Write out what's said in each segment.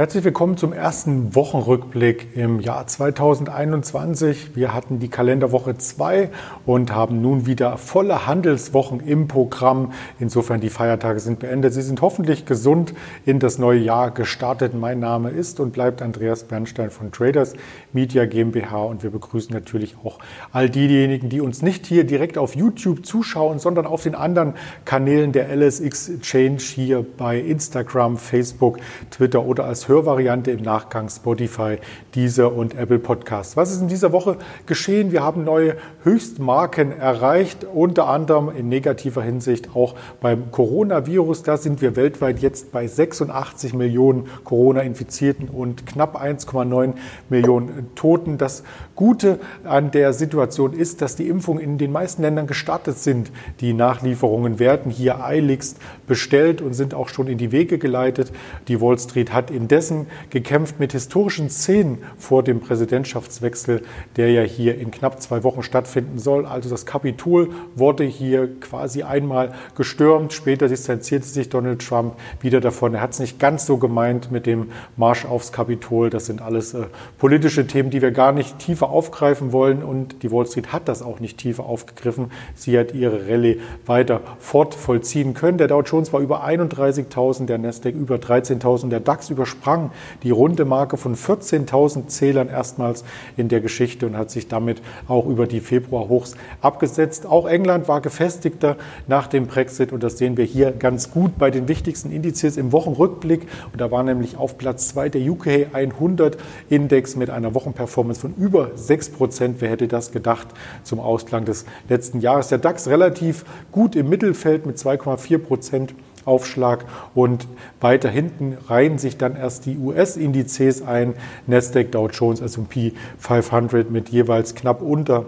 Herzlich willkommen zum ersten Wochenrückblick im Jahr 2021. Wir hatten die Kalenderwoche 2 und haben nun wieder volle Handelswochen im Programm. Insofern die Feiertage sind beendet. Sie sind hoffentlich gesund in das neue Jahr gestartet. Mein Name ist und bleibt Andreas Bernstein von Traders Media GmbH und wir begrüßen natürlich auch all diejenigen, die uns nicht hier direkt auf YouTube zuschauen, sondern auf den anderen Kanälen der LSX Exchange hier bei Instagram, Facebook, Twitter oder als Hörvariante im Nachgang Spotify, Deezer und Apple Podcasts. Was ist in dieser Woche geschehen? Wir haben neue Höchstmarken erreicht, unter anderem in negativer Hinsicht auch beim Coronavirus. Da sind wir weltweit jetzt bei 86 Millionen Corona-Infizierten und knapp 1,9 Millionen Toten. Das Gute an der Situation ist, dass die Impfungen in den meisten Ländern gestartet sind. Die Nachlieferungen werden hier eiligst bestellt und sind auch schon in die Wege geleitet. Die Wall Street hat indessen währenddessen gekämpft mit historischen Szenen vor dem Präsidentschaftswechsel, der ja hier in knapp zwei Wochen stattfinden soll. Also das Kapitol wurde hier quasi einmal gestürmt. Später distanzierte sich Donald Trump wieder davon. Er hat es nicht ganz so gemeint mit dem Marsch aufs Kapitol. Das sind alles äh, politische Themen, die wir gar nicht tiefer aufgreifen wollen. Und die Wall Street hat das auch nicht tiefer aufgegriffen. Sie hat ihre Rallye weiter fortvollziehen können. Der Dow Jones war über 31.000, der Nasdaq über 13.000, der DAX übersprang sprang die runde Marke von 14.000 Zählern erstmals in der Geschichte und hat sich damit auch über die Februarhochs abgesetzt. Auch England war gefestigter nach dem Brexit und das sehen wir hier ganz gut bei den wichtigsten Indizes im Wochenrückblick. Und da war nämlich auf Platz zwei der UK 100 Index mit einer Wochenperformance von über 6 Prozent. Wer hätte das gedacht zum Ausklang des letzten Jahres? Der DAX relativ gut im Mittelfeld mit 2,4 Prozent. Aufschlag und weiter hinten reihen sich dann erst die US-Indizes ein, Nasdaq, Dow Jones, S&P 500 mit jeweils knapp unter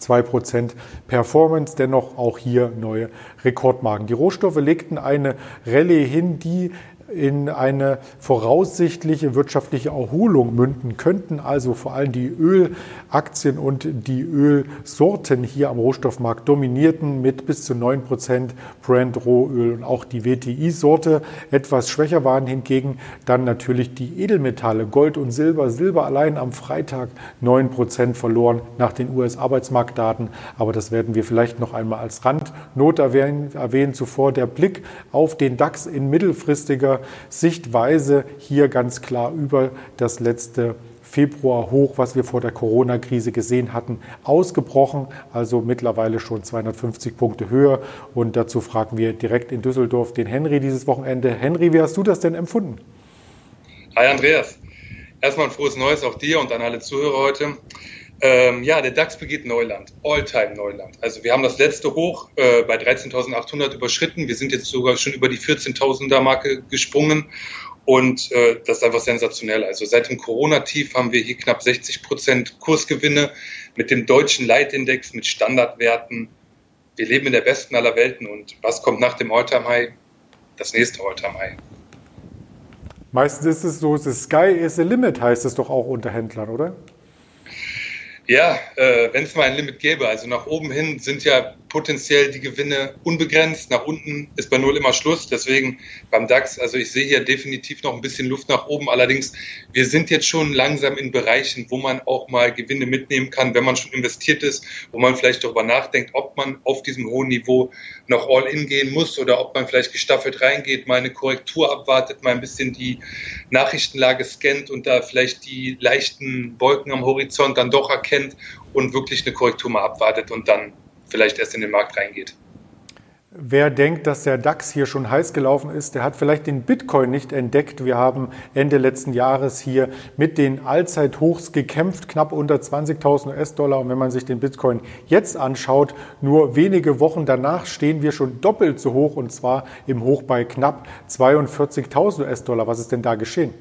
2% Performance, dennoch auch hier neue Rekordmarken. Die Rohstoffe legten eine Rallye hin, die in eine voraussichtliche wirtschaftliche Erholung münden könnten. Also vor allem die Ölaktien und die Ölsorten hier am Rohstoffmarkt dominierten mit bis zu 9 Prozent Brand Rohöl und auch die WTI-Sorte etwas schwächer waren hingegen dann natürlich die Edelmetalle Gold und Silber. Silber allein am Freitag 9 Prozent verloren nach den US-Arbeitsmarktdaten. Aber das werden wir vielleicht noch einmal als Randnote erwähnen. erwähnen. Zuvor der Blick auf den DAX in mittelfristiger Sichtweise hier ganz klar über das letzte Februar hoch, was wir vor der Corona-Krise gesehen hatten, ausgebrochen, also mittlerweile schon 250 Punkte höher. Und dazu fragen wir direkt in Düsseldorf den Henry dieses Wochenende. Henry, wie hast du das denn empfunden? Hi Andreas. Erstmal ein frohes Neues auch dir und an alle Zuhörer heute. Ähm, ja, der DAX begeht Neuland, Alltime Neuland. Also wir haben das letzte Hoch äh, bei 13.800 überschritten. Wir sind jetzt sogar schon über die 14.000er Marke gesprungen und äh, das ist einfach sensationell. Also seit dem Corona-Tief haben wir hier knapp 60 Prozent Kursgewinne mit dem deutschen Leitindex, mit Standardwerten. Wir leben in der besten aller Welten und was kommt nach dem Alltime High? Das nächste Alltime High. Meistens ist es so, the sky is the limit, heißt es doch auch unter Händlern, oder? Ja, äh, wenn es mal ein Limit gäbe. Also nach oben hin sind ja potenziell die Gewinne unbegrenzt. Nach unten ist bei Null immer Schluss. Deswegen beim DAX, also ich sehe hier definitiv noch ein bisschen Luft nach oben. Allerdings, wir sind jetzt schon langsam in Bereichen, wo man auch mal Gewinne mitnehmen kann, wenn man schon investiert ist, wo man vielleicht darüber nachdenkt, ob man auf diesem hohen Niveau noch all in gehen muss oder ob man vielleicht gestaffelt reingeht, mal eine Korrektur abwartet, mal ein bisschen die Nachrichtenlage scannt und da vielleicht die leichten Wolken am Horizont dann doch erkennt und wirklich eine Korrektur mal abwartet und dann vielleicht erst in den Markt reingeht. Wer denkt, dass der DAX hier schon heiß gelaufen ist, der hat vielleicht den Bitcoin nicht entdeckt. Wir haben Ende letzten Jahres hier mit den Allzeithochs gekämpft, knapp unter 20.000 US-Dollar. Und wenn man sich den Bitcoin jetzt anschaut, nur wenige Wochen danach stehen wir schon doppelt so hoch und zwar im Hoch bei knapp 42.000 US-Dollar. Was ist denn da geschehen?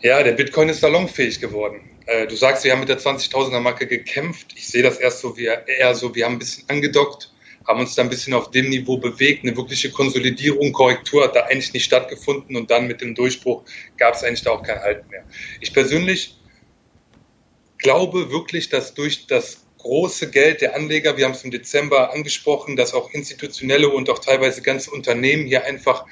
Ja, der Bitcoin ist salonfähig geworden. Äh, du sagst, wir haben mit der 20.000er Marke gekämpft. Ich sehe das erst so wie eher so, wir haben ein bisschen angedockt, haben uns da ein bisschen auf dem Niveau bewegt. Eine wirkliche Konsolidierung, Korrektur hat da eigentlich nicht stattgefunden und dann mit dem Durchbruch gab es eigentlich da auch kein Halt mehr. Ich persönlich glaube wirklich, dass durch das große Geld der Anleger, wir haben es im Dezember angesprochen, dass auch institutionelle und auch teilweise ganze Unternehmen hier einfach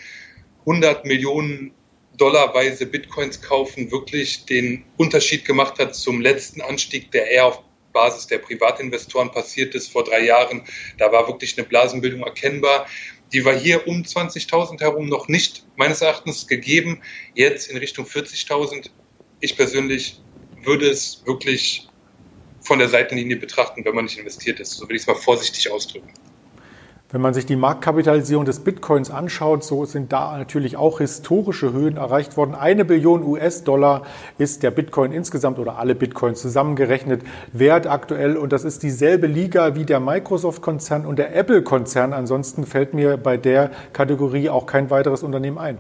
100 Millionen dollarweise Bitcoins kaufen wirklich den Unterschied gemacht hat zum letzten Anstieg, der eher auf Basis der Privatinvestoren passiert ist vor drei Jahren. Da war wirklich eine Blasenbildung erkennbar. Die war hier um 20.000 herum noch nicht meines Erachtens gegeben. Jetzt in Richtung 40.000. Ich persönlich würde es wirklich von der Seitenlinie betrachten, wenn man nicht investiert ist. So würde ich es mal vorsichtig ausdrücken. Wenn man sich die Marktkapitalisierung des Bitcoins anschaut, so sind da natürlich auch historische Höhen erreicht worden. Eine Billion US-Dollar ist der Bitcoin insgesamt oder alle Bitcoins zusammengerechnet wert aktuell. Und das ist dieselbe Liga wie der Microsoft-Konzern und der Apple-Konzern. Ansonsten fällt mir bei der Kategorie auch kein weiteres Unternehmen ein.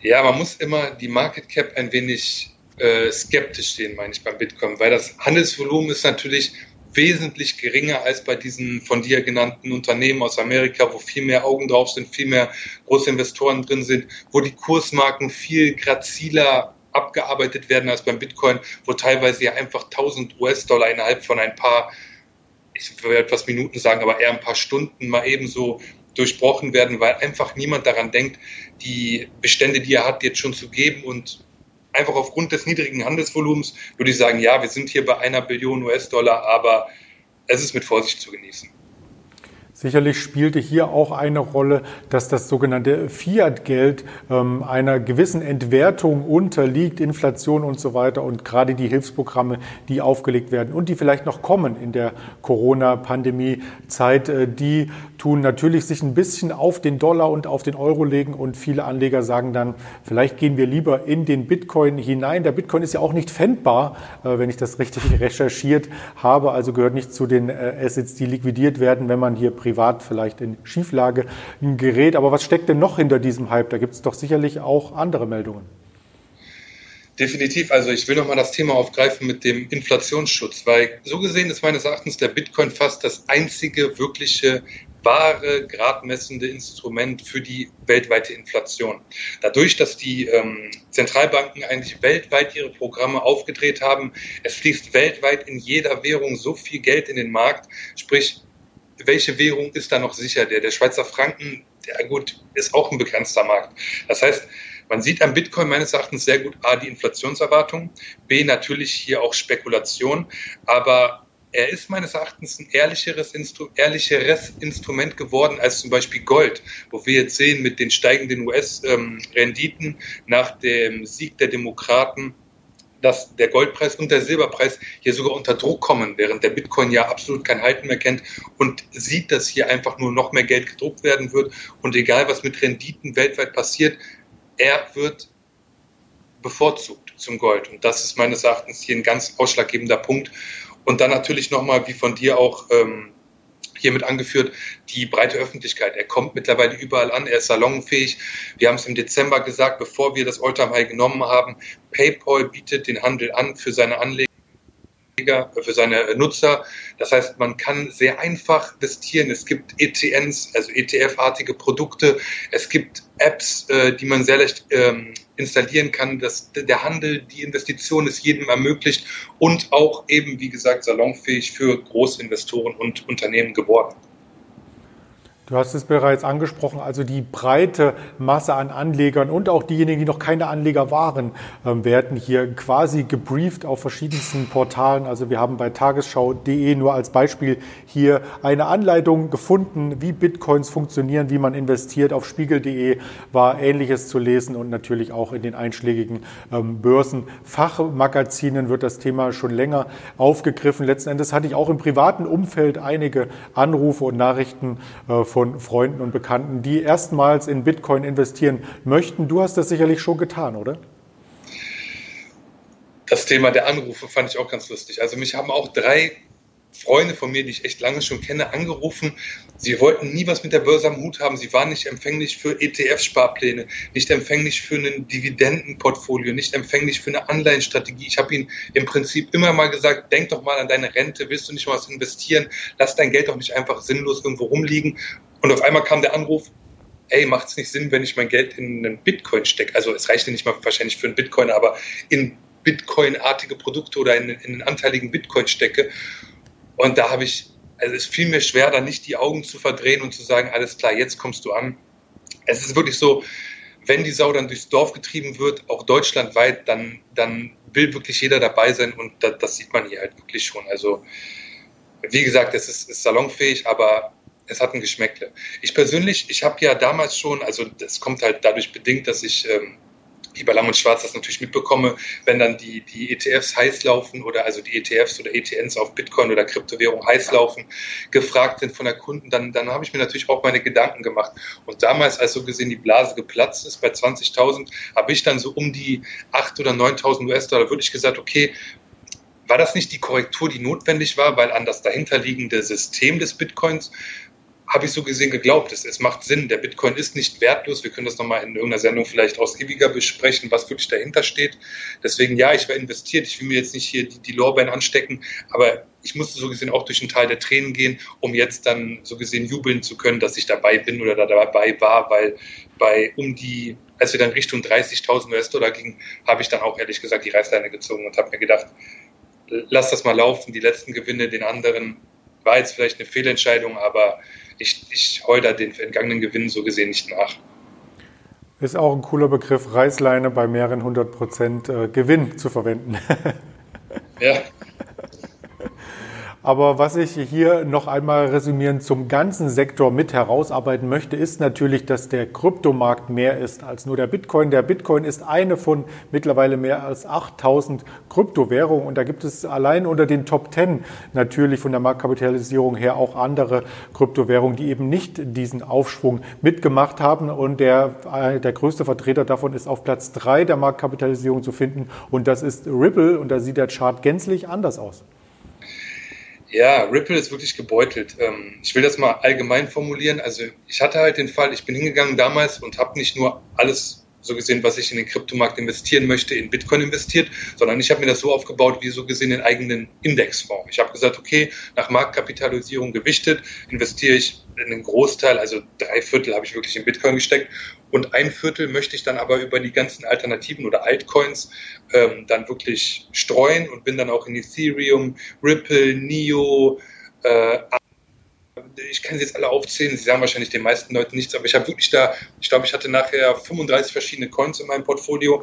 Ja, man muss immer die Market Cap ein wenig äh, skeptisch sehen, meine ich, beim Bitcoin, weil das Handelsvolumen ist natürlich wesentlich geringer als bei diesen von dir genannten Unternehmen aus Amerika, wo viel mehr Augen drauf sind, viel mehr große Investoren drin sind, wo die Kursmarken viel graziler abgearbeitet werden als beim Bitcoin, wo teilweise ja einfach 1000 US-Dollar innerhalb von ein paar, ich würde etwas Minuten sagen, aber eher ein paar Stunden mal ebenso durchbrochen werden, weil einfach niemand daran denkt, die Bestände, die er hat, jetzt schon zu geben und einfach aufgrund des niedrigen Handelsvolumens würde ich sagen, ja, wir sind hier bei einer Billion US-Dollar, aber es ist mit Vorsicht zu genießen. Sicherlich spielte hier auch eine Rolle, dass das sogenannte Fiat-Geld ähm, einer gewissen Entwertung unterliegt, Inflation und so weiter und gerade die Hilfsprogramme, die aufgelegt werden und die vielleicht noch kommen in der Corona-Pandemie-Zeit, äh, die tun natürlich sich ein bisschen auf den Dollar und auf den Euro legen und viele Anleger sagen dann, vielleicht gehen wir lieber in den Bitcoin hinein. Der Bitcoin ist ja auch nicht fändbar, äh, wenn ich das richtig recherchiert habe, also gehört nicht zu den äh, Assets, die liquidiert werden, wenn man hier privat vielleicht in Schieflage gerät. Aber was steckt denn noch hinter diesem Hype? Da gibt es doch sicherlich auch andere Meldungen. Definitiv. Also ich will nochmal das Thema aufgreifen mit dem Inflationsschutz, weil so gesehen ist meines Erachtens der Bitcoin fast das einzige wirkliche wahre, gradmessende Instrument für die weltweite Inflation. Dadurch, dass die ähm, Zentralbanken eigentlich weltweit ihre Programme aufgedreht haben, es fließt weltweit in jeder Währung so viel Geld in den Markt, sprich welche Währung ist da noch sicher? Der, der Schweizer Franken, der gut, ist auch ein begrenzter Markt. Das heißt, man sieht am Bitcoin meines Erachtens sehr gut A, die Inflationserwartung, B, natürlich hier auch Spekulation, aber er ist meines Erachtens ein ehrlicheres, Instru ehrlicheres Instrument geworden als zum Beispiel Gold, wo wir jetzt sehen mit den steigenden US-Renditen ähm, nach dem Sieg der Demokraten dass der Goldpreis und der Silberpreis hier sogar unter Druck kommen, während der Bitcoin ja absolut kein Halten mehr kennt und sieht, dass hier einfach nur noch mehr Geld gedruckt werden wird. Und egal, was mit Renditen weltweit passiert, er wird bevorzugt zum Gold. Und das ist meines Erachtens hier ein ganz ausschlaggebender Punkt. Und dann natürlich nochmal, wie von dir auch ähm, hiermit angeführt, die breite Öffentlichkeit. Er kommt mittlerweile überall an, er ist salonfähig. Wir haben es im Dezember gesagt, bevor wir das Alltime High genommen haben. PayPal bietet den Handel an für seine Anleger für seine Nutzer. Das heißt, man kann sehr einfach investieren. Es gibt ETNs, also ETF-artige Produkte. Es gibt Apps, äh, die man sehr leicht ähm, installieren kann. dass der Handel, die Investition ist jedem ermöglicht und auch eben, wie gesagt, salonfähig für Großinvestoren und Unternehmen geworden. Du hast es bereits angesprochen, also die breite Masse an Anlegern und auch diejenigen, die noch keine Anleger waren, ähm, werden hier quasi gebrieft auf verschiedensten Portalen. Also wir haben bei tagesschau.de nur als Beispiel hier eine Anleitung gefunden, wie Bitcoins funktionieren, wie man investiert. Auf spiegel.de war Ähnliches zu lesen und natürlich auch in den einschlägigen ähm, Börsenfachmagazinen wird das Thema schon länger aufgegriffen. Letzten Endes hatte ich auch im privaten Umfeld einige Anrufe und Nachrichten äh, von Freunden und Bekannten, die erstmals in Bitcoin investieren möchten. Du hast das sicherlich schon getan, oder? Das Thema der Anrufe fand ich auch ganz lustig. Also mich haben auch drei Freunde von mir, die ich echt lange schon kenne, angerufen. Sie wollten nie was mit der Börse am Hut haben. Sie waren nicht empfänglich für ETF-Sparpläne, nicht empfänglich für ein Dividendenportfolio, nicht empfänglich für eine Anleihenstrategie. Ich habe ihnen im Prinzip immer mal gesagt, denk doch mal an deine Rente, willst du nicht mal was investieren? Lass dein Geld doch nicht einfach sinnlos irgendwo rumliegen. Und auf einmal kam der Anruf, ey, macht es nicht Sinn, wenn ich mein Geld in einen Bitcoin stecke? Also es reicht ja nicht mal wahrscheinlich für einen Bitcoin, aber in Bitcoin-artige Produkte oder in, in einen anteiligen Bitcoin stecke. Und da habe ich, also es fiel mir schwer, da nicht die Augen zu verdrehen und zu sagen, alles klar, jetzt kommst du an. Es ist wirklich so, wenn die Sau dann durchs Dorf getrieben wird, auch deutschlandweit, dann, dann will wirklich jeder dabei sein und das, das sieht man hier halt wirklich schon. Also, wie gesagt, es ist, ist salonfähig, aber es hat ein Geschmäckle. Ich persönlich, ich habe ja damals schon, also das kommt halt dadurch bedingt, dass ich ähm, wie bei Lang und Schwarz das natürlich mitbekomme, wenn dann die, die ETFs heiß laufen oder also die ETFs oder ETNs auf Bitcoin oder Kryptowährung heiß laufen, gefragt sind von der Kunden, dann, dann habe ich mir natürlich auch meine Gedanken gemacht. Und damals, als so gesehen die Blase geplatzt ist bei 20.000, habe ich dann so um die 8.000 oder 9.000 US-Dollar wirklich gesagt, okay, war das nicht die Korrektur, die notwendig war, weil an das dahinterliegende System des Bitcoins habe ich so gesehen geglaubt. Es, es macht Sinn. Der Bitcoin ist nicht wertlos. Wir können das nochmal in irgendeiner Sendung vielleicht ausgiebiger besprechen, was wirklich dahinter steht. Deswegen, ja, ich war investiert. Ich will mir jetzt nicht hier die, die Lorbeeren anstecken, aber ich musste so gesehen auch durch einen Teil der Tränen gehen, um jetzt dann so gesehen jubeln zu können, dass ich dabei bin oder da dabei war, weil bei um die, als wir dann Richtung 30.000 US-Dollar gingen, habe ich dann auch ehrlich gesagt die Reißleine gezogen und habe mir gedacht, lass das mal laufen, die letzten Gewinne den anderen war jetzt vielleicht eine Fehlentscheidung, aber ich, ich heule da den entgangenen Gewinn so gesehen nicht nach. Ist auch ein cooler Begriff, Reißleine bei mehreren hundert Prozent äh, Gewinn zu verwenden. ja. Aber was ich hier noch einmal resümieren zum ganzen Sektor mit herausarbeiten möchte, ist natürlich, dass der Kryptomarkt mehr ist als nur der Bitcoin. Der Bitcoin ist eine von mittlerweile mehr als 8000 Kryptowährungen und da gibt es allein unter den Top 10 natürlich von der Marktkapitalisierung her auch andere Kryptowährungen, die eben nicht diesen Aufschwung mitgemacht haben und der, äh, der größte Vertreter davon ist auf Platz 3 der Marktkapitalisierung zu finden und das ist Ripple und da sieht der Chart gänzlich anders aus. Ja, Ripple ist wirklich gebeutelt. Ähm, ich will das mal allgemein formulieren. Also ich hatte halt den Fall, ich bin hingegangen damals und habe nicht nur alles so gesehen, was ich in den Kryptomarkt investieren möchte, in Bitcoin investiert, sondern ich habe mir das so aufgebaut, wie so gesehen den eigenen Indexfonds. Ich habe gesagt, okay, nach Marktkapitalisierung gewichtet, investiere ich in einen Großteil, also drei Viertel habe ich wirklich in Bitcoin gesteckt und ein Viertel möchte ich dann aber über die ganzen Alternativen oder Altcoins ähm, dann wirklich streuen und bin dann auch in Ethereum, Ripple, NIO, äh, ich kann sie jetzt alle aufzählen, sie sagen wahrscheinlich den meisten Leuten nichts, aber ich habe wirklich da, ich glaube, ich hatte nachher 35 verschiedene Coins in meinem Portfolio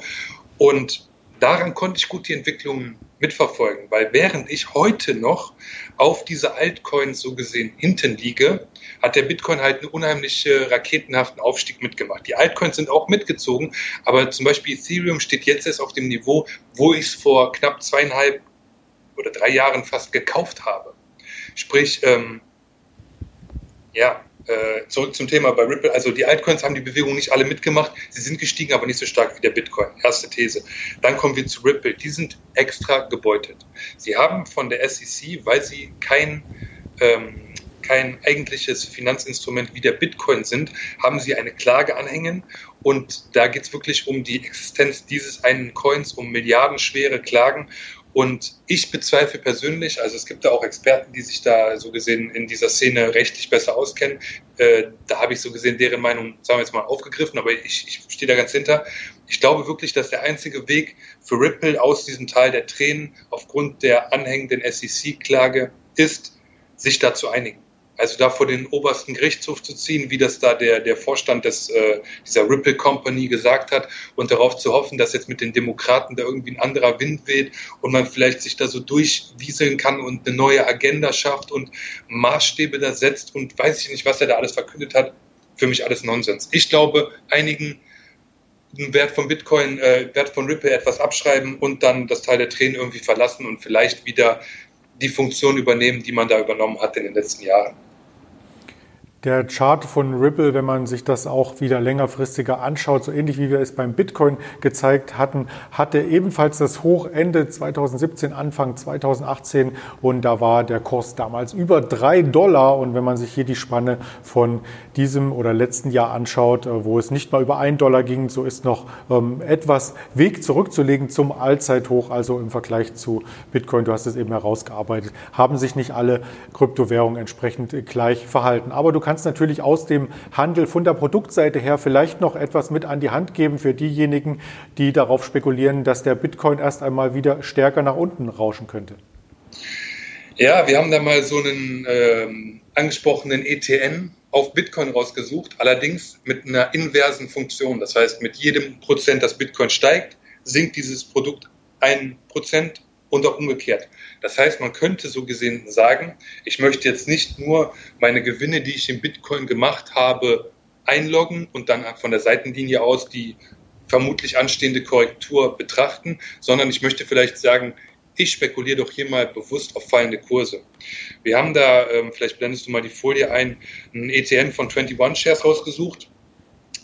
und daran konnte ich gut die Entwicklung mitverfolgen, weil während ich heute noch auf diese Altcoins so gesehen hinten liege, hat der Bitcoin halt einen unheimliche raketenhaften Aufstieg mitgemacht. Die Altcoins sind auch mitgezogen, aber zum Beispiel Ethereum steht jetzt erst auf dem Niveau, wo ich es vor knapp zweieinhalb oder drei Jahren fast gekauft habe. Sprich, ähm, ja, äh, zurück zum Thema bei Ripple. Also die Altcoins haben die Bewegung nicht alle mitgemacht. Sie sind gestiegen, aber nicht so stark wie der Bitcoin. Erste These. Dann kommen wir zu Ripple. Die sind extra gebeutet. Sie haben von der SEC, weil sie kein ähm, kein eigentliches Finanzinstrument wie der Bitcoin sind, haben sie eine Klage anhängen. Und da geht es wirklich um die Existenz dieses einen Coins, um milliardenschwere Klagen. Und ich bezweifle persönlich, also es gibt da auch Experten, die sich da so gesehen in dieser Szene rechtlich besser auskennen. Äh, da habe ich so gesehen deren Meinung, sagen wir jetzt mal, aufgegriffen, aber ich, ich stehe da ganz hinter. Ich glaube wirklich, dass der einzige Weg für Ripple aus diesem Tal der Tränen aufgrund der anhängenden SEC-Klage ist, sich da zu einigen also da vor den obersten Gerichtshof zu ziehen, wie das da der, der Vorstand des, äh, dieser Ripple Company gesagt hat und darauf zu hoffen, dass jetzt mit den Demokraten da irgendwie ein anderer Wind weht und man vielleicht sich da so durchwieseln kann und eine neue Agenda schafft und Maßstäbe da setzt und weiß ich nicht, was er da alles verkündet hat. Für mich alles Nonsens. Ich glaube, einigen Wert von Bitcoin, äh, Wert von Ripple etwas abschreiben und dann das Teil der Tränen irgendwie verlassen und vielleicht wieder die Funktion übernehmen, die man da übernommen hat in den letzten Jahren. Der Chart von Ripple, wenn man sich das auch wieder längerfristiger anschaut, so ähnlich wie wir es beim Bitcoin gezeigt hatten, hatte ebenfalls das Hoch Ende 2017, Anfang 2018 und da war der Kurs damals über drei Dollar. Und wenn man sich hier die Spanne von diesem oder letzten Jahr anschaut, äh, wo es nicht mal über ein Dollar ging, so ist noch ähm, etwas Weg zurückzulegen zum Allzeithoch, also im Vergleich zu Bitcoin, du hast es eben herausgearbeitet, haben sich nicht alle Kryptowährungen entsprechend gleich verhalten. Aber du kannst kannst natürlich aus dem Handel von der Produktseite her vielleicht noch etwas mit an die Hand geben für diejenigen, die darauf spekulieren, dass der Bitcoin erst einmal wieder stärker nach unten rauschen könnte. Ja, wir haben da mal so einen ähm, angesprochenen ETN auf Bitcoin rausgesucht, allerdings mit einer inversen Funktion. Das heißt, mit jedem Prozent, das Bitcoin steigt, sinkt dieses Produkt ein Prozent und auch umgekehrt. Das heißt, man könnte so gesehen sagen, ich möchte jetzt nicht nur meine Gewinne, die ich in Bitcoin gemacht habe, einloggen und dann von der Seitenlinie aus die vermutlich anstehende Korrektur betrachten, sondern ich möchte vielleicht sagen, ich spekuliere doch hier mal bewusst auf fallende Kurse. Wir haben da, ähm, vielleicht blendest du mal die Folie ein, ein ETN von 21 Shares rausgesucht.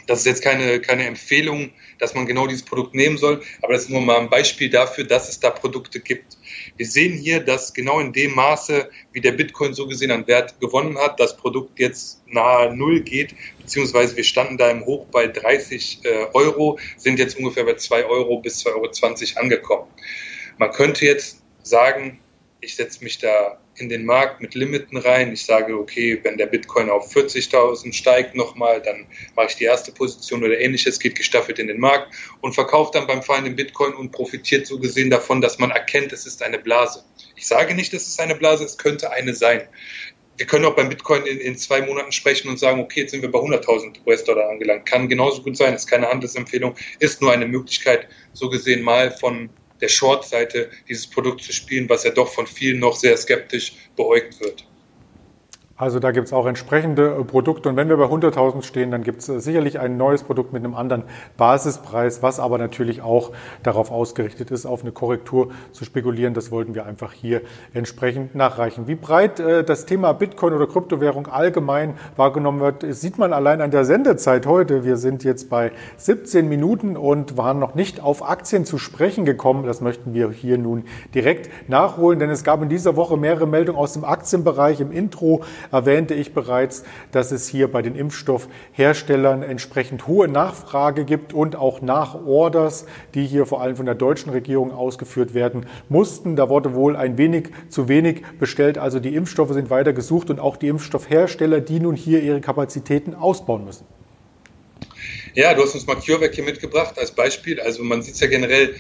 Das ist jetzt keine, keine Empfehlung, dass man genau dieses Produkt nehmen soll, aber das ist nur mal ein Beispiel dafür, dass es da Produkte gibt. Wir sehen hier, dass genau in dem Maße, wie der Bitcoin so gesehen an Wert gewonnen hat, das Produkt jetzt nahe Null geht, beziehungsweise wir standen da im Hoch bei 30 äh, Euro, sind jetzt ungefähr bei 2 Euro bis 2,20 Euro angekommen. Man könnte jetzt sagen, ich setze mich da in den Markt mit Limiten rein. Ich sage, okay, wenn der Bitcoin auf 40.000 steigt nochmal, dann mache ich die erste Position oder ähnliches, geht gestaffelt in den Markt und verkauft dann beim fallenden Bitcoin und profitiert so gesehen davon, dass man erkennt, es ist eine Blase. Ich sage nicht, es ist eine Blase, es könnte eine sein. Wir können auch beim Bitcoin in, in zwei Monaten sprechen und sagen, okay, jetzt sind wir bei 100.000 US-Dollar angelangt. Kann genauso gut sein, ist keine Handelsempfehlung, ist nur eine Möglichkeit, so gesehen mal von der Short-Seite dieses Produkt zu spielen, was ja doch von vielen noch sehr skeptisch beäugt wird. Also da gibt es auch entsprechende äh, Produkte und wenn wir bei 100.000 stehen, dann gibt es äh, sicherlich ein neues Produkt mit einem anderen Basispreis, was aber natürlich auch darauf ausgerichtet ist, auf eine Korrektur zu spekulieren. Das wollten wir einfach hier entsprechend nachreichen. Wie breit äh, das Thema Bitcoin oder Kryptowährung allgemein wahrgenommen wird, sieht man allein an der Sendezeit heute. Wir sind jetzt bei 17 Minuten und waren noch nicht auf Aktien zu sprechen gekommen. Das möchten wir hier nun direkt nachholen, denn es gab in dieser Woche mehrere Meldungen aus dem Aktienbereich im Intro erwähnte ich bereits, dass es hier bei den Impfstoffherstellern entsprechend hohe Nachfrage gibt und auch Nachorders, die hier vor allem von der deutschen Regierung ausgeführt werden mussten. Da wurde wohl ein wenig zu wenig bestellt. Also die Impfstoffe sind weiter gesucht und auch die Impfstoffhersteller, die nun hier ihre Kapazitäten ausbauen müssen. Ja, du hast uns mal CureVac hier mitgebracht als Beispiel. Also man sieht es ja generell,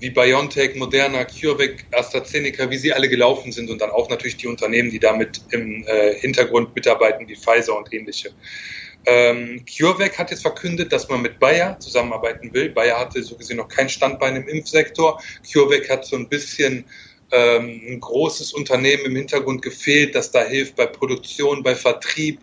wie BioNTech, Moderna, CureVac, AstraZeneca, wie sie alle gelaufen sind und dann auch natürlich die Unternehmen, die damit im äh, Hintergrund mitarbeiten, wie Pfizer und ähnliche. Ähm, CureVac hat jetzt verkündet, dass man mit Bayer zusammenarbeiten will. Bayer hatte so gesehen noch kein Standbein im Impfsektor. CureVac hat so ein bisschen ähm, ein großes Unternehmen im Hintergrund gefehlt, das da hilft bei Produktion, bei Vertrieb,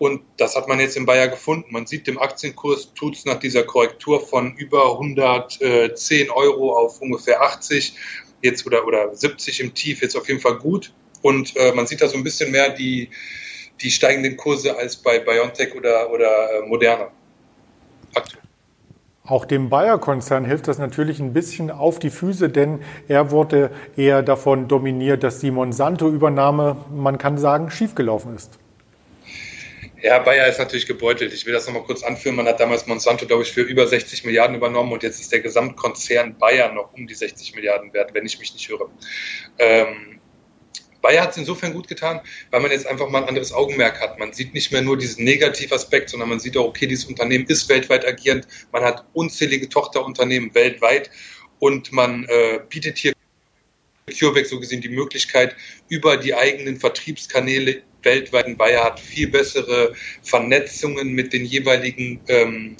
und das hat man jetzt in Bayer gefunden. Man sieht, dem Aktienkurs tut es nach dieser Korrektur von über 110 Euro auf ungefähr 80 jetzt oder, oder 70 im Tief jetzt auf jeden Fall gut. Und äh, man sieht da so ein bisschen mehr die, die steigenden Kurse als bei BioNTech oder, oder äh, Moderna. Auch dem Bayer-Konzern hilft das natürlich ein bisschen auf die Füße, denn er wurde eher davon dominiert, dass die Monsanto-Übernahme, man kann sagen, schiefgelaufen ist. Ja, Bayer ist natürlich gebeutelt. Ich will das nochmal kurz anführen. Man hat damals Monsanto, glaube ich, für über 60 Milliarden übernommen und jetzt ist der Gesamtkonzern Bayer noch um die 60 Milliarden wert, wenn ich mich nicht höre. Ähm, Bayer hat es insofern gut getan, weil man jetzt einfach mal ein anderes Augenmerk hat. Man sieht nicht mehr nur diesen Negativaspekt, sondern man sieht auch, okay, dieses Unternehmen ist weltweit agierend. Man hat unzählige Tochterunternehmen weltweit und man äh, bietet hier CureVac so gesehen die Möglichkeit, über die eigenen Vertriebskanäle weltweiten Bayer hat viel bessere Vernetzungen mit den jeweiligen ähm,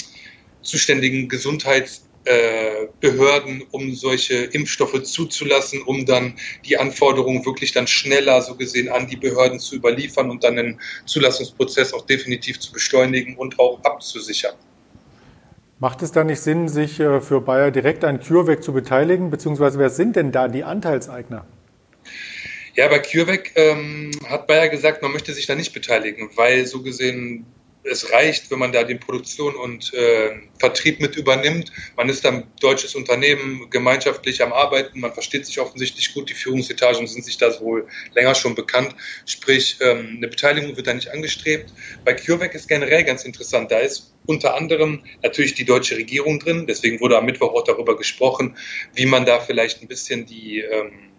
zuständigen Gesundheitsbehörden, äh, um solche Impfstoffe zuzulassen, um dann die Anforderungen wirklich dann schneller so gesehen an die Behörden zu überliefern und dann den Zulassungsprozess auch definitiv zu beschleunigen und auch abzusichern. Macht es da nicht Sinn, sich äh, für Bayer direkt an CureVac zu beteiligen, beziehungsweise wer sind denn da die Anteilseigner? Ja, bei CureVac ähm, hat Bayer gesagt, man möchte sich da nicht beteiligen, weil so gesehen es reicht, wenn man da den Produktion und äh, Vertrieb mit übernimmt. Man ist dann deutsches Unternehmen gemeinschaftlich am Arbeiten, man versteht sich offensichtlich gut, die Führungsetagen sind sich da wohl länger schon bekannt. Sprich, ähm, eine Beteiligung wird da nicht angestrebt. Bei CureVac ist generell ganz interessant, da ist unter anderem natürlich die deutsche Regierung drin, deswegen wurde am Mittwoch auch darüber gesprochen, wie man da vielleicht ein bisschen die ähm,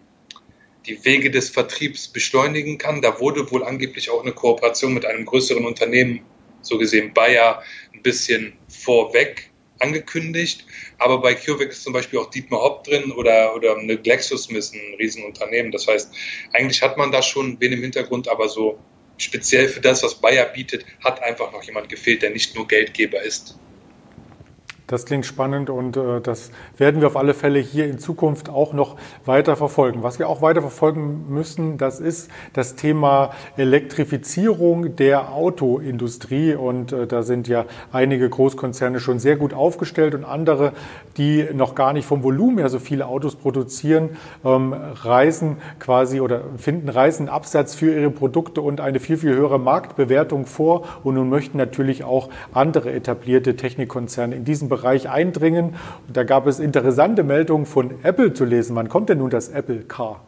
die Wege des Vertriebs beschleunigen kann. Da wurde wohl angeblich auch eine Kooperation mit einem größeren Unternehmen, so gesehen Bayer, ein bisschen vorweg angekündigt. Aber bei CureVac ist zum Beispiel auch Dietmar Hopp drin oder, oder eine GlaxoSmith, ein Riesenunternehmen. Das heißt, eigentlich hat man da schon wen im Hintergrund, aber so speziell für das, was Bayer bietet, hat einfach noch jemand gefehlt, der nicht nur Geldgeber ist. Das klingt spannend und äh, das werden wir auf alle Fälle hier in Zukunft auch noch weiter verfolgen. Was wir auch weiter verfolgen müssen, das ist das Thema Elektrifizierung der Autoindustrie. Und äh, da sind ja einige Großkonzerne schon sehr gut aufgestellt und andere, die noch gar nicht vom Volumen her so viele Autos produzieren, ähm, reisen quasi oder finden reisen Absatz für ihre Produkte und eine viel, viel höhere Marktbewertung vor. Und nun möchten natürlich auch andere etablierte Technikkonzerne in diesem Bereich Bereich eindringen. Und da gab es interessante Meldungen von Apple zu lesen. Wann kommt denn nun das Apple Car?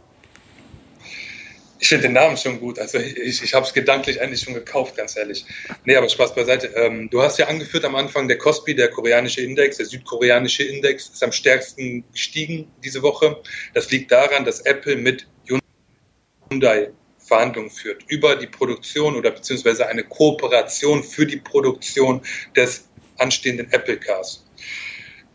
Ich finde den Namen schon gut. Also ich, ich habe es gedanklich eigentlich schon gekauft, ganz ehrlich. Nee, aber Spaß beiseite. Ähm, du hast ja angeführt am Anfang, der Kospi, der koreanische Index, der südkoreanische Index, ist am stärksten gestiegen diese Woche. Das liegt daran, dass Apple mit Hyundai Verhandlungen führt über die Produktion oder beziehungsweise eine Kooperation für die Produktion des anstehenden Apple Cars.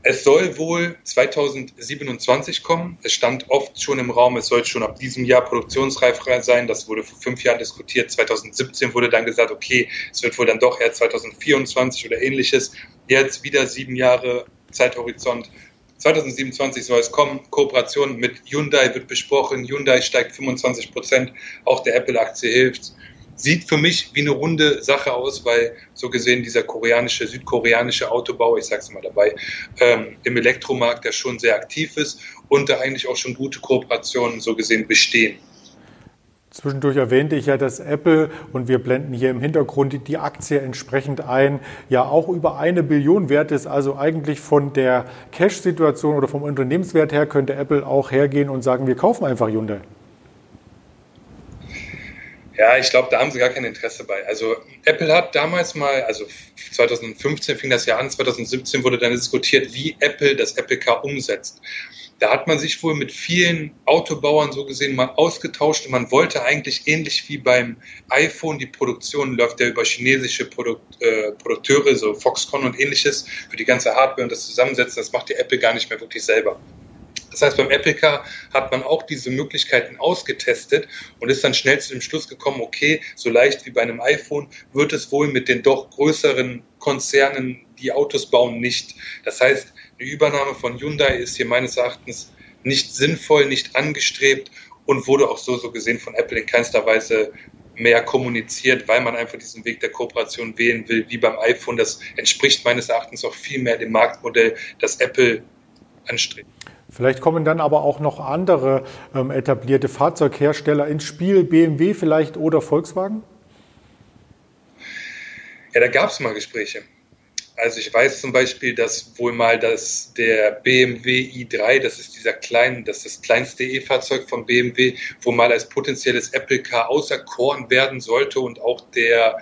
Es soll wohl 2027 kommen. Es stand oft schon im Raum, es soll schon ab diesem Jahr produktionsreif sein. Das wurde vor fünf Jahren diskutiert. 2017 wurde dann gesagt, okay, es wird wohl dann doch eher 2024 oder ähnliches. Jetzt wieder sieben Jahre Zeithorizont. 2027 soll es kommen. Kooperation mit Hyundai wird besprochen. Hyundai steigt 25 Prozent. Auch der Apple-Aktie hilft sieht für mich wie eine runde Sache aus, weil so gesehen dieser koreanische, südkoreanische Autobau, ich sag's mal dabei, ähm, im Elektromarkt, der schon sehr aktiv ist und da eigentlich auch schon gute Kooperationen so gesehen bestehen. Zwischendurch erwähnte ich ja, dass Apple, und wir blenden hier im Hintergrund die Aktie entsprechend ein, ja auch über eine Billion wert ist. Also eigentlich von der Cash-Situation oder vom Unternehmenswert her könnte Apple auch hergehen und sagen, wir kaufen einfach Hyundai. Ja, ich glaube, da haben sie gar kein Interesse bei. Also Apple hat damals mal, also 2015 fing das Jahr an, 2017 wurde dann diskutiert, wie Apple das Apple Car umsetzt. Da hat man sich wohl mit vielen Autobauern so gesehen mal ausgetauscht und man wollte eigentlich ähnlich wie beim iPhone, die Produktion läuft ja über chinesische Produkt, äh, Produkteure, so Foxconn und ähnliches, für die ganze Hardware und das Zusammensetzen, das macht die Apple gar nicht mehr wirklich selber. Das heißt, beim Apple Car hat man auch diese Möglichkeiten ausgetestet und ist dann schnell zu dem Schluss gekommen, okay, so leicht wie bei einem iPhone wird es wohl mit den doch größeren Konzernen, die Autos bauen, nicht. Das heißt, die Übernahme von Hyundai ist hier meines Erachtens nicht sinnvoll, nicht angestrebt und wurde auch so, so gesehen von Apple in keinster Weise mehr kommuniziert, weil man einfach diesen Weg der Kooperation wählen will, wie beim iPhone. Das entspricht meines Erachtens auch viel mehr dem Marktmodell, das Apple anstrebt. Vielleicht kommen dann aber auch noch andere ähm, etablierte Fahrzeughersteller ins Spiel, BMW vielleicht oder Volkswagen? Ja, da gab es mal Gespräche. Also ich weiß zum Beispiel, dass wohl mal das der BMW i3, das ist dieser kleine, das ist das kleinste E-Fahrzeug von BMW, wo mal als potenzielles Apple Car auserkoren werden sollte und auch der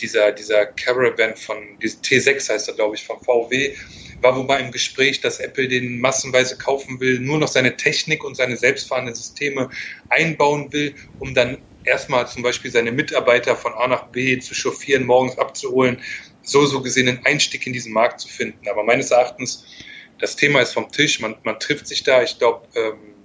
dieser dieser Caravan von T6 heißt er glaube ich von VW war wobei im Gespräch, dass Apple den massenweise kaufen will, nur noch seine Technik und seine selbstfahrenden Systeme einbauen will, um dann erstmal zum Beispiel seine Mitarbeiter von A nach B zu chauffieren, morgens abzuholen, so so gesehen einen Einstieg in diesen Markt zu finden. Aber meines Erachtens, das Thema ist vom Tisch, man, man trifft sich da. Ich glaube, ähm,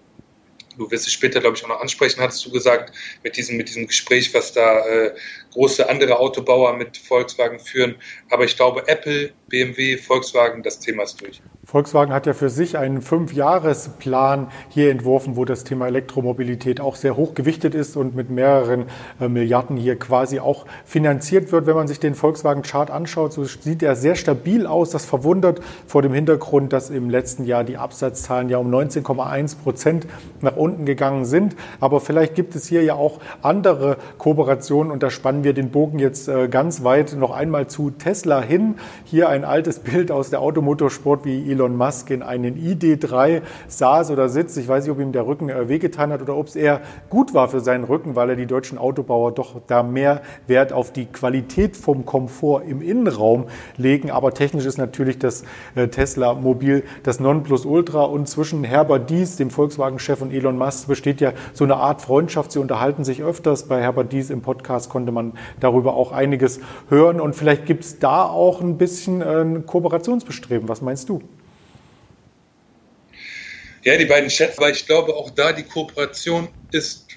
du wirst es später, glaube ich, auch noch ansprechen, hattest du gesagt, mit diesem, mit diesem Gespräch, was da äh, große andere Autobauer mit Volkswagen führen. Aber ich glaube, Apple, BMW, Volkswagen, das Thema ist durch. Volkswagen hat ja für sich einen Fünfjahresplan hier entworfen, wo das Thema Elektromobilität auch sehr hoch gewichtet ist und mit mehreren äh, Milliarden hier quasi auch finanziert wird. Wenn man sich den Volkswagen-Chart anschaut, so sieht er sehr stabil aus. Das verwundert vor dem Hintergrund, dass im letzten Jahr die Absatzzahlen ja um 19,1 Prozent nach unten gegangen sind. Aber vielleicht gibt es hier ja auch andere Kooperationen und da spannen wir den Bogen jetzt äh, ganz weit noch einmal zu Tesla hin. Hier ein altes Bild aus der Automotorsport, wie Elon Elon Musk in einen ID3 saß oder sitzt. Ich weiß nicht, ob ihm der Rücken äh, wehgetan hat oder ob es eher gut war für seinen Rücken, weil er die deutschen Autobauer doch da mehr Wert auf die Qualität vom Komfort im Innenraum legen. Aber technisch ist natürlich das äh, Tesla Mobil das Nonplusultra. Und zwischen Herbert Dies, dem Volkswagen-Chef, und Elon Musk besteht ja so eine Art Freundschaft. Sie unterhalten sich öfters. Bei Herbert Dies im Podcast konnte man darüber auch einiges hören. Und vielleicht gibt es da auch ein bisschen äh, ein Kooperationsbestreben. Was meinst du? Ja, die beiden Chats, weil ich glaube, auch da die Kooperation ist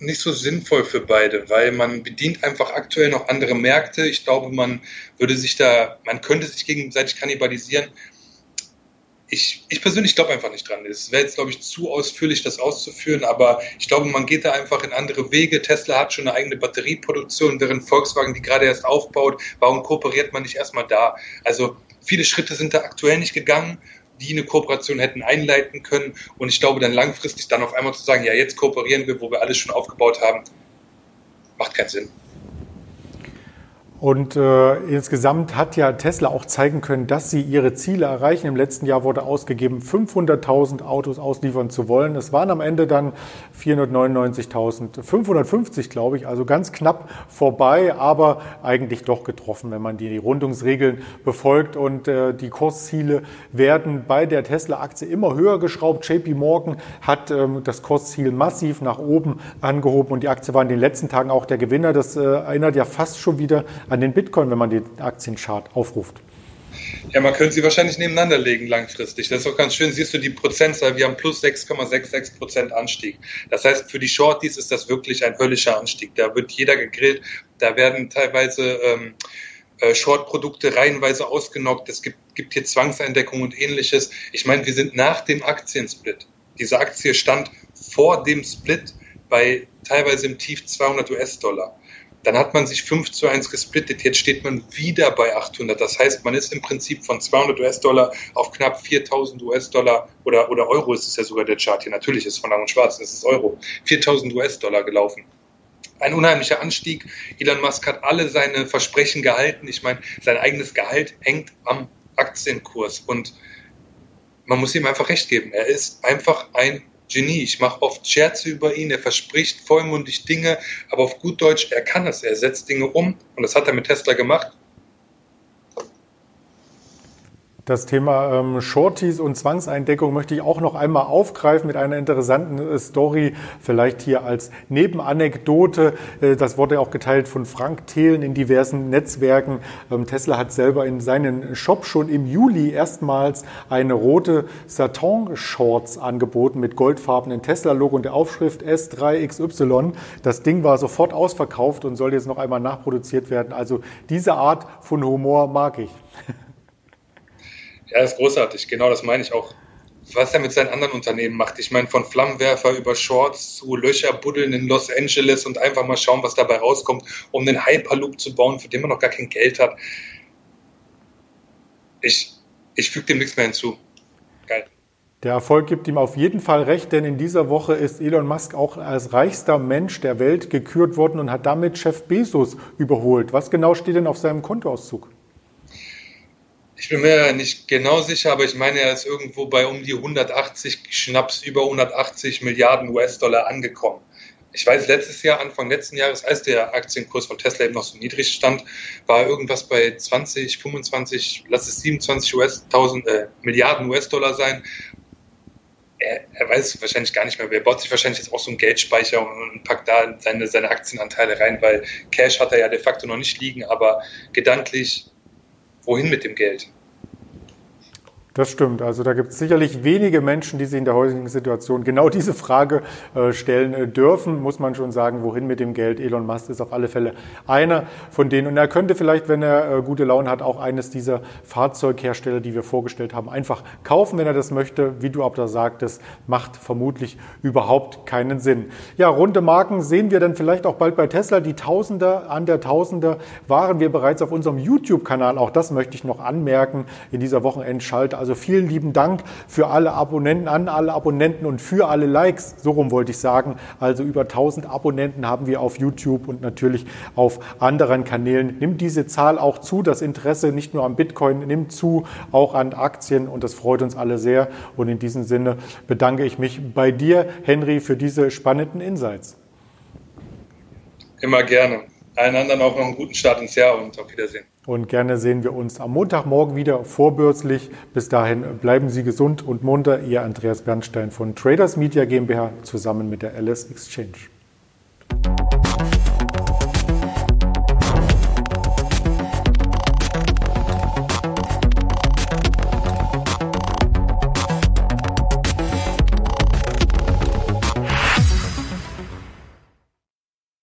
nicht so sinnvoll für beide, weil man bedient einfach aktuell noch andere Märkte. Ich glaube, man würde sich da, man könnte sich gegenseitig kannibalisieren. Ich, ich persönlich glaube einfach nicht dran. Es wäre jetzt, glaube ich, zu ausführlich, das auszuführen, aber ich glaube, man geht da einfach in andere Wege. Tesla hat schon eine eigene Batterieproduktion, während Volkswagen die gerade erst aufbaut. Warum kooperiert man nicht erstmal da? Also viele Schritte sind da aktuell nicht gegangen die eine Kooperation hätten einleiten können. Und ich glaube, dann langfristig dann auf einmal zu sagen, ja, jetzt kooperieren wir, wo wir alles schon aufgebaut haben, macht keinen Sinn. Und äh, insgesamt hat ja Tesla auch zeigen können, dass sie ihre Ziele erreichen. Im letzten Jahr wurde ausgegeben, 500.000 Autos ausliefern zu wollen. Es waren am Ende dann 499.550, glaube ich, also ganz knapp vorbei, aber eigentlich doch getroffen, wenn man die Rundungsregeln befolgt. Und äh, die Kursziele werden bei der Tesla-Aktie immer höher geschraubt. JP Morgan hat ähm, das Kursziel massiv nach oben angehoben und die Aktie war in den letzten Tagen auch der Gewinner. Das äh, erinnert ja fast schon wieder den Bitcoin, wenn man den Aktienchart aufruft? Ja, man könnte sie wahrscheinlich nebeneinander legen langfristig. Das ist auch ganz schön. Siehst du die Prozentzahl? Wir haben plus 6,66 Prozent Anstieg. Das heißt, für die Shorties ist das wirklich ein höllischer Anstieg. Da wird jeder gegrillt. Da werden teilweise ähm, äh, Short-Produkte reihenweise ausgenockt. Es gibt, gibt hier Zwangseindeckung und ähnliches. Ich meine, wir sind nach dem Aktiensplit. Diese Aktie stand vor dem Split bei teilweise im Tief 200 US-Dollar. Dann hat man sich 5 zu 1 gesplittet. Jetzt steht man wieder bei 800. Das heißt, man ist im Prinzip von 200 US-Dollar auf knapp 4000 US-Dollar oder, oder Euro ist es ja sogar der Chart hier. Natürlich ist es von Lang und Schwarz, das ist Euro. 4000 US-Dollar gelaufen. Ein unheimlicher Anstieg. Elon Musk hat alle seine Versprechen gehalten. Ich meine, sein eigenes Gehalt hängt am Aktienkurs und man muss ihm einfach recht geben. Er ist einfach ein Genie. Ich mache oft Scherze über ihn, er verspricht vollmundig Dinge, aber auf gut Deutsch, er kann es, er setzt Dinge um und das hat er mit Tesla gemacht. Das Thema ähm, Shorties und Zwangseindeckung möchte ich auch noch einmal aufgreifen mit einer interessanten äh, Story, vielleicht hier als Nebenanekdote. Äh, das wurde auch geteilt von Frank Thelen in diversen Netzwerken. Ähm, Tesla hat selber in seinen Shop schon im Juli erstmals eine rote Satin-Shorts angeboten mit goldfarbenen Tesla-Logo und der Aufschrift S3XY. Das Ding war sofort ausverkauft und soll jetzt noch einmal nachproduziert werden. Also diese Art von Humor mag ich. Ja, ist großartig. Genau das meine ich auch. Was er mit seinen anderen Unternehmen macht. Ich meine, von Flammenwerfer über Shorts zu Löcher buddeln in Los Angeles und einfach mal schauen, was dabei rauskommt, um den Hyperloop zu bauen, für den man noch gar kein Geld hat. Ich, ich füge dem nichts mehr hinzu. Geil. Der Erfolg gibt ihm auf jeden Fall recht, denn in dieser Woche ist Elon Musk auch als reichster Mensch der Welt gekürt worden und hat damit Chef Bezos überholt. Was genau steht denn auf seinem Kontoauszug? Ich bin mir nicht genau sicher, aber ich meine, er ist irgendwo bei um die 180, Schnaps über 180 Milliarden US-Dollar angekommen. Ich weiß, letztes Jahr, Anfang letzten Jahres, als der Aktienkurs von Tesla eben noch so niedrig stand, war irgendwas bei 20, 25, lass es 27 US, 1000, äh, Milliarden US-Dollar sein. Er, er, weiß wahrscheinlich gar nicht mehr. Er baut sich wahrscheinlich jetzt auch so einen Geldspeicher und, und packt da seine, seine Aktienanteile rein, weil Cash hat er ja de facto noch nicht liegen, aber gedanklich, wohin mit dem Geld? Das stimmt. Also da gibt es sicherlich wenige Menschen, die sich in der heutigen Situation genau diese Frage äh, stellen äh, dürfen. Muss man schon sagen, wohin mit dem Geld? Elon Musk ist auf alle Fälle einer von denen. Und er könnte vielleicht, wenn er äh, gute Laune hat, auch eines dieser Fahrzeughersteller, die wir vorgestellt haben, einfach kaufen, wenn er das möchte. Wie du aber da sagtest, macht vermutlich überhaupt keinen Sinn. Ja, runde Marken sehen wir dann vielleicht auch bald bei Tesla. Die Tausender an der Tausender waren wir bereits auf unserem YouTube-Kanal. Auch das möchte ich noch anmerken in dieser Wochenendschalte. Also vielen lieben Dank für alle Abonnenten, an alle Abonnenten und für alle Likes. So rum wollte ich sagen. Also über 1000 Abonnenten haben wir auf YouTube und natürlich auf anderen Kanälen. Nimmt diese Zahl auch zu. Das Interesse nicht nur am Bitcoin nimmt zu, auch an Aktien und das freut uns alle sehr. Und in diesem Sinne bedanke ich mich bei dir, Henry, für diese spannenden Insights. Immer gerne. Allen anderen auch noch einen guten Start ins Jahr und auf Wiedersehen. Und gerne sehen wir uns am Montagmorgen wieder vorbörslich. Bis dahin bleiben Sie gesund und munter. Ihr Andreas Bernstein von Traders Media GmbH zusammen mit der Alice Exchange.